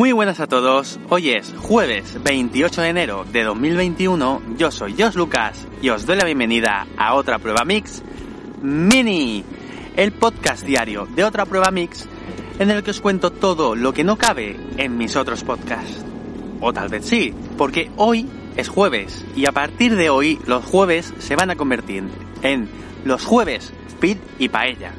Muy buenas a todos, hoy es jueves 28 de enero de 2021, yo soy Jos Lucas y os doy la bienvenida a otra prueba mix mini, el podcast diario de otra prueba mix en el que os cuento todo lo que no cabe en mis otros podcasts. O tal vez sí, porque hoy es jueves y a partir de hoy los jueves se van a convertir en los jueves Pit y Paella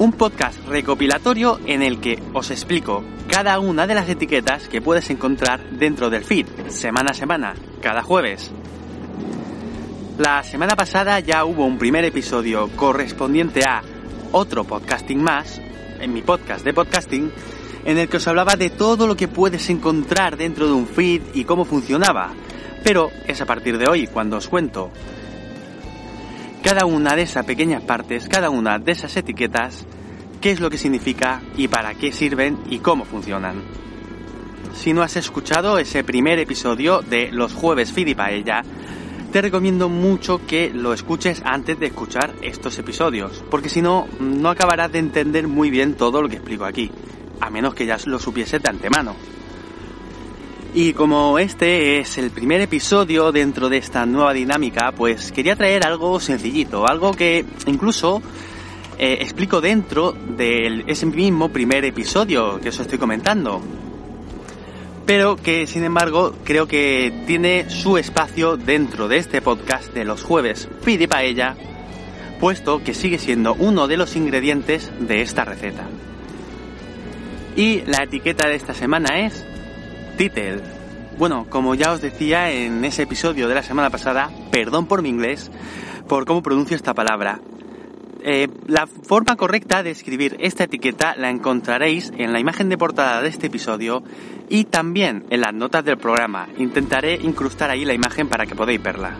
un podcast recopilatorio en el que os explico cada una de las etiquetas que puedes encontrar dentro del feed, semana a semana, cada jueves. La semana pasada ya hubo un primer episodio correspondiente a otro podcasting más, en mi podcast de podcasting, en el que os hablaba de todo lo que puedes encontrar dentro de un feed y cómo funcionaba. Pero es a partir de hoy cuando os cuento cada una de esas pequeñas partes, cada una de esas etiquetas, qué es lo que significa y para qué sirven y cómo funcionan. Si no has escuchado ese primer episodio de Los jueves y Paella, te recomiendo mucho que lo escuches antes de escuchar estos episodios, porque si no, no acabarás de entender muy bien todo lo que explico aquí, a menos que ya lo supiese de antemano. Y como este es el primer episodio dentro de esta nueva dinámica, pues quería traer algo sencillito, algo que incluso eh, explico dentro de ese mismo primer episodio que os estoy comentando. Pero que sin embargo creo que tiene su espacio dentro de este podcast de los jueves Pidi Paella, puesto que sigue siendo uno de los ingredientes de esta receta. Y la etiqueta de esta semana es Bueno, como ya os decía en ese episodio de la semana pasada, perdón por mi inglés, por cómo pronuncio esta palabra. Eh, la forma correcta de escribir esta etiqueta la encontraréis en la imagen de portada de este episodio y también en las notas del programa. Intentaré incrustar ahí la imagen para que podáis verla.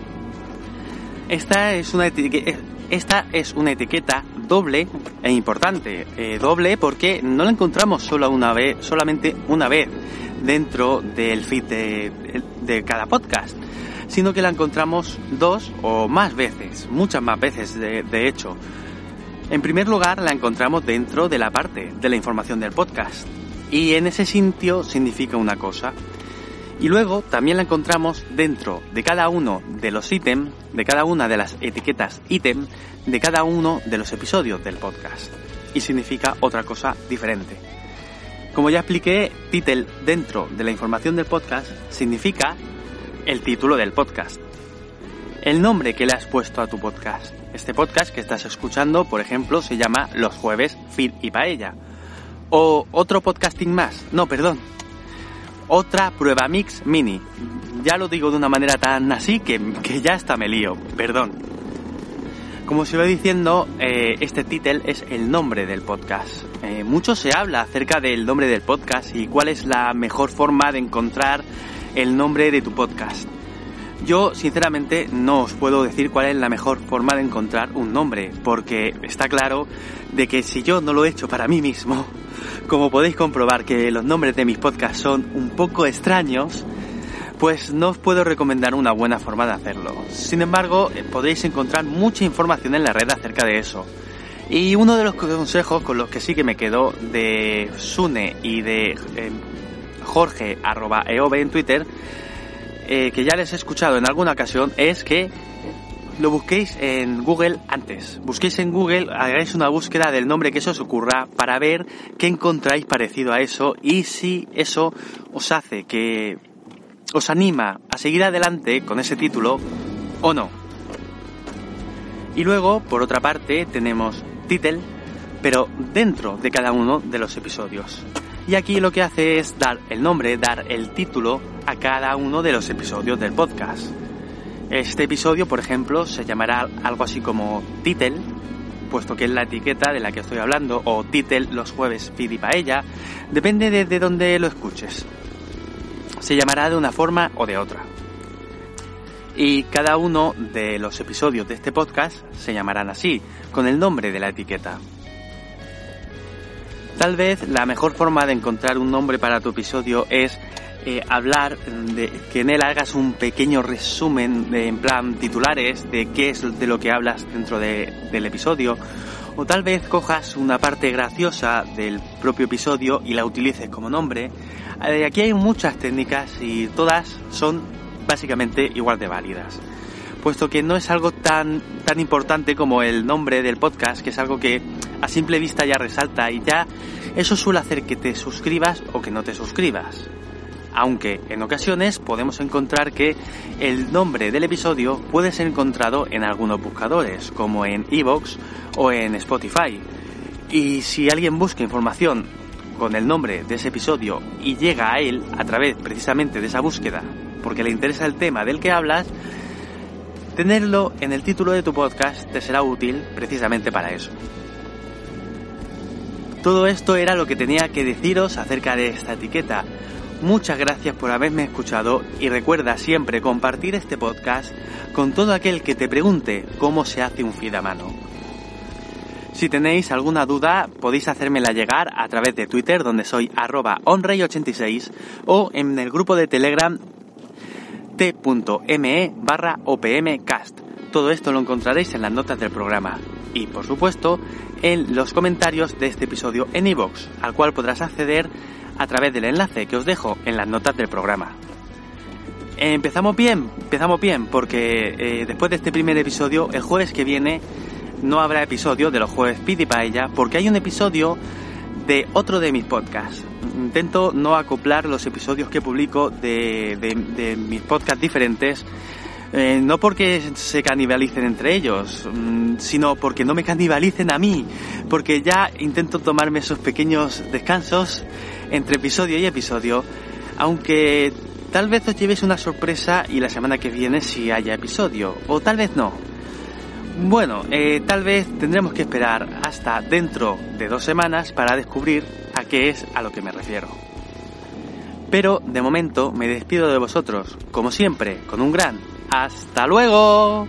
Esta es una, etiqueta, esta es una etiqueta doble e importante. Eh, doble porque no la encontramos solo una vez, solamente una vez dentro del feed de, cada podcast, sino que la encontramos dos o más veces, muchas más veces de, hecho. En primer lugar, la encontramos dentro de la parte de la información del podcast. Y en ese sitio significa una cosa. Y luego también la encontramos dentro de cada uno de los ítems, de cada una de las etiquetas ítem, de cada uno de los episodios del podcast. Y significa otra cosa diferente. Como ya expliqué, title dentro de la información del podcast significa el título del podcast. El nombre que le has puesto a tu podcast. Este podcast que estás escuchando, por ejemplo, se llama Los jueves Feed y Paella. O otro podcasting más. No, perdón. Otra prueba mix mini. Ya lo digo de una manera tan así que, que ya hasta me lío. Perdón. Como se iba diciendo, eh, este título es el nombre del podcast. Eh, mucho se habla acerca del nombre del podcast y cuál es la mejor forma de encontrar el nombre de tu podcast. Yo, sinceramente, no os puedo decir cuál es la mejor forma de encontrar un nombre, porque está claro de que si yo no lo he hecho para mí mismo, como podéis comprobar que los nombres de mis podcasts son un poco extraños, pues no os puedo recomendar una buena forma de hacerlo. Sin embargo, eh, podéis encontrar mucha información en la red acerca de eso. Y uno de los consejos con los que sí que me quedo de Sune y de eh, Jorge arroba en Twitter, eh, que ya les he escuchado en alguna ocasión, es que lo busquéis en Google antes. Busquéis en Google, hagáis una búsqueda del nombre que se os ocurra para ver qué encontráis parecido a eso y si eso os hace que os anima a seguir adelante con ese título o no. Y luego, por otra parte, tenemos title, pero dentro de cada uno de los episodios. Y aquí lo que hace es dar el nombre, dar el título a cada uno de los episodios del podcast. Este episodio, por ejemplo, se llamará algo así como title, puesto que es la etiqueta de la que estoy hablando, o title los jueves y paella, depende de, de dónde lo escuches se llamará de una forma o de otra. Y cada uno de los episodios de este podcast se llamarán así, con el nombre de la etiqueta. Tal vez la mejor forma de encontrar un nombre para tu episodio es eh, hablar de que en él hagas un pequeño resumen de, en plan titulares de qué es de lo que hablas dentro del episodio O tal vez cojas una parte graciosa del propio episodio y la utilices como nombre. Eh, aquí hay muchas técnicas y todas son básicamente igual de válidas. Puesto que no es algo tan, tan importante como el nombre del podcast, que es algo que a simple vista ya resalta y ya eso suele hacer que te suscribas o que no te suscribas aunque en ocasiones podemos encontrar que el nombre del episodio puede ser encontrado en algunos buscadores, como en Evox o en Spotify. Y si alguien busca información con el nombre de ese episodio y llega a él a través precisamente de esa búsqueda, porque le interesa el tema del que hablas, tenerlo en el título de tu podcast te será útil precisamente para eso. Todo esto era lo que tenía que deciros acerca de esta etiqueta. Muchas gracias por haberme escuchado y recuerda siempre compartir este podcast con todo aquel que te pregunte cómo se hace un feed a mano. Si tenéis alguna duda podéis hacérmela llegar a través de Twitter donde soy arroba onrey86 o en el grupo de Telegram t.me barra opmcast. Todo esto lo encontraréis en las notas del programa y por supuesto en los comentarios de este episodio en iVoox, al cual podrás acceder a través del enlace que os dejo en las notas del programa. Empezamos bien, empezamos bien, porque eh, después de este primer episodio, el jueves que viene no habrá episodio de los jueves Pidi Paella, porque hay un episodio de otro de mis podcasts. Intento no acoplar los episodios que publico de, de mis podcasts diferentes eh, no porque se canibalicen entre ellos, mm, sino porque no me canibalicen a mí, porque ya intento tomarme esos pequeños descansos entre episodio y episodio, aunque tal vez os llevéis una sorpresa y la semana que viene si haya episodio, o tal vez no. Bueno, eh, tal vez tendremos que esperar hasta dentro de dos semanas para descubrir a qué es a lo que me refiero. Pero de momento me despido de vosotros, como siempre, con un gran hasta luego.